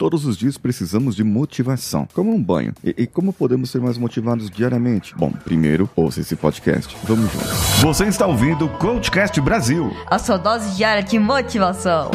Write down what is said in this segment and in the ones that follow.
Todos os dias precisamos de motivação, como um banho. E, e como podemos ser mais motivados diariamente? Bom, primeiro, ouça esse podcast. Vamos juntos. Você está ouvindo o Coachcast Brasil. A sua dose diária de motivação.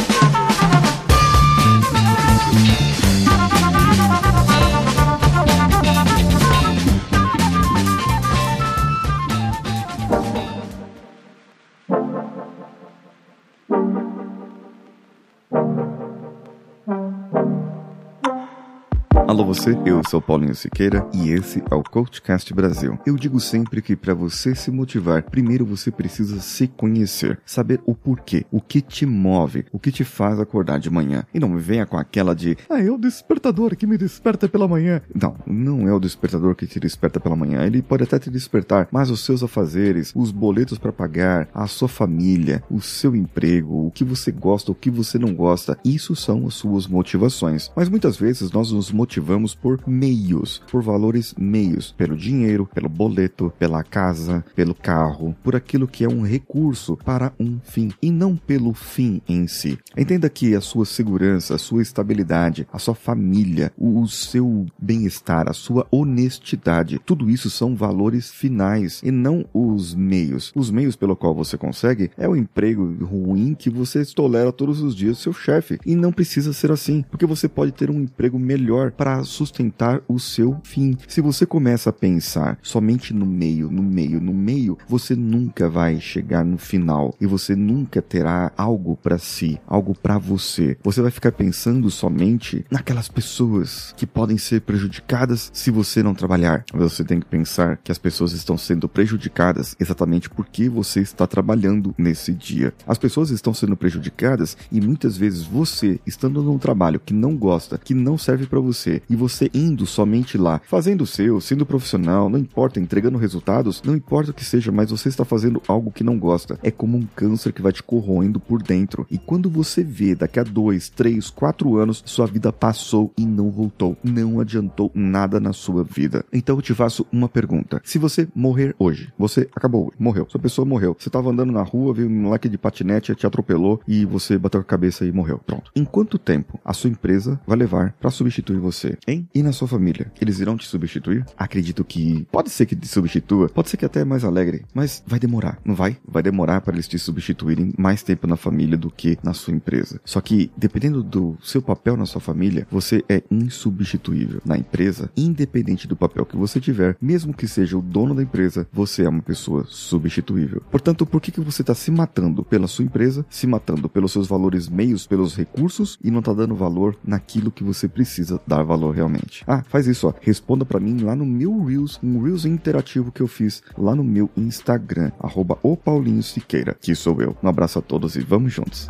Alô você, eu sou Paulinho Siqueira e esse é o Coachcast Brasil. Eu digo sempre que para você se motivar, primeiro você precisa se conhecer, saber o porquê, o que te move, o que te faz acordar de manhã. E não me venha com aquela de, ah, é o despertador que me desperta pela manhã. Não, não é o despertador que te desperta pela manhã. Ele pode até te despertar, mas os seus afazeres, os boletos para pagar, a sua família, o seu emprego, o que você gosta, o que você não gosta, isso são as suas motivações. Mas muitas vezes nós nos motivamos vamos por meios, por valores meios, pelo dinheiro, pelo boleto, pela casa, pelo carro, por aquilo que é um recurso para um fim e não pelo fim em si. Entenda que a sua segurança, a sua estabilidade, a sua família, o seu bem-estar, a sua honestidade, tudo isso são valores finais e não os meios. Os meios pelo qual você consegue é o emprego ruim que você tolera todos os dias seu chefe e não precisa ser assim, porque você pode ter um emprego melhor para sustentar o seu fim. Se você começa a pensar somente no meio, no meio, no meio, você nunca vai chegar no final e você nunca terá algo para si, algo para você. Você vai ficar pensando somente naquelas pessoas que podem ser prejudicadas se você não trabalhar. Você tem que pensar que as pessoas estão sendo prejudicadas exatamente porque você está trabalhando nesse dia. As pessoas estão sendo prejudicadas e muitas vezes você, estando num trabalho que não gosta, que não serve para você, e você indo somente lá, fazendo o seu, sendo profissional, não importa, entregando resultados, não importa o que seja, mas você está fazendo algo que não gosta. É como um câncer que vai te corroendo por dentro. E quando você vê daqui a dois, três, quatro anos, sua vida passou e não voltou. Não adiantou nada na sua vida. Então eu te faço uma pergunta. Se você morrer hoje, você acabou, morreu. Sua pessoa morreu. Você estava andando na rua, viu um moleque de patinete, te atropelou e você bateu a cabeça e morreu. Pronto. Em quanto tempo a sua empresa vai levar para substituir você? Hein? E na sua família? Eles irão te substituir? Acredito que pode ser que te substitua, pode ser que até é mais alegre, mas vai demorar, não vai? Vai demorar para eles te substituírem mais tempo na família do que na sua empresa. Só que, dependendo do seu papel na sua família, você é insubstituível. Na empresa, independente do papel que você tiver, mesmo que seja o dono da empresa, você é uma pessoa substituível. Portanto, por que, que você está se matando pela sua empresa, se matando pelos seus valores meios, pelos recursos e não está dando valor naquilo que você precisa dar valor? Falou realmente. Ah, faz isso, ó. Responda para mim lá no meu Reels, um Reels interativo que eu fiz lá no meu Instagram, arroba o Paulinho Siqueira, que sou eu. Um abraço a todos e vamos juntos.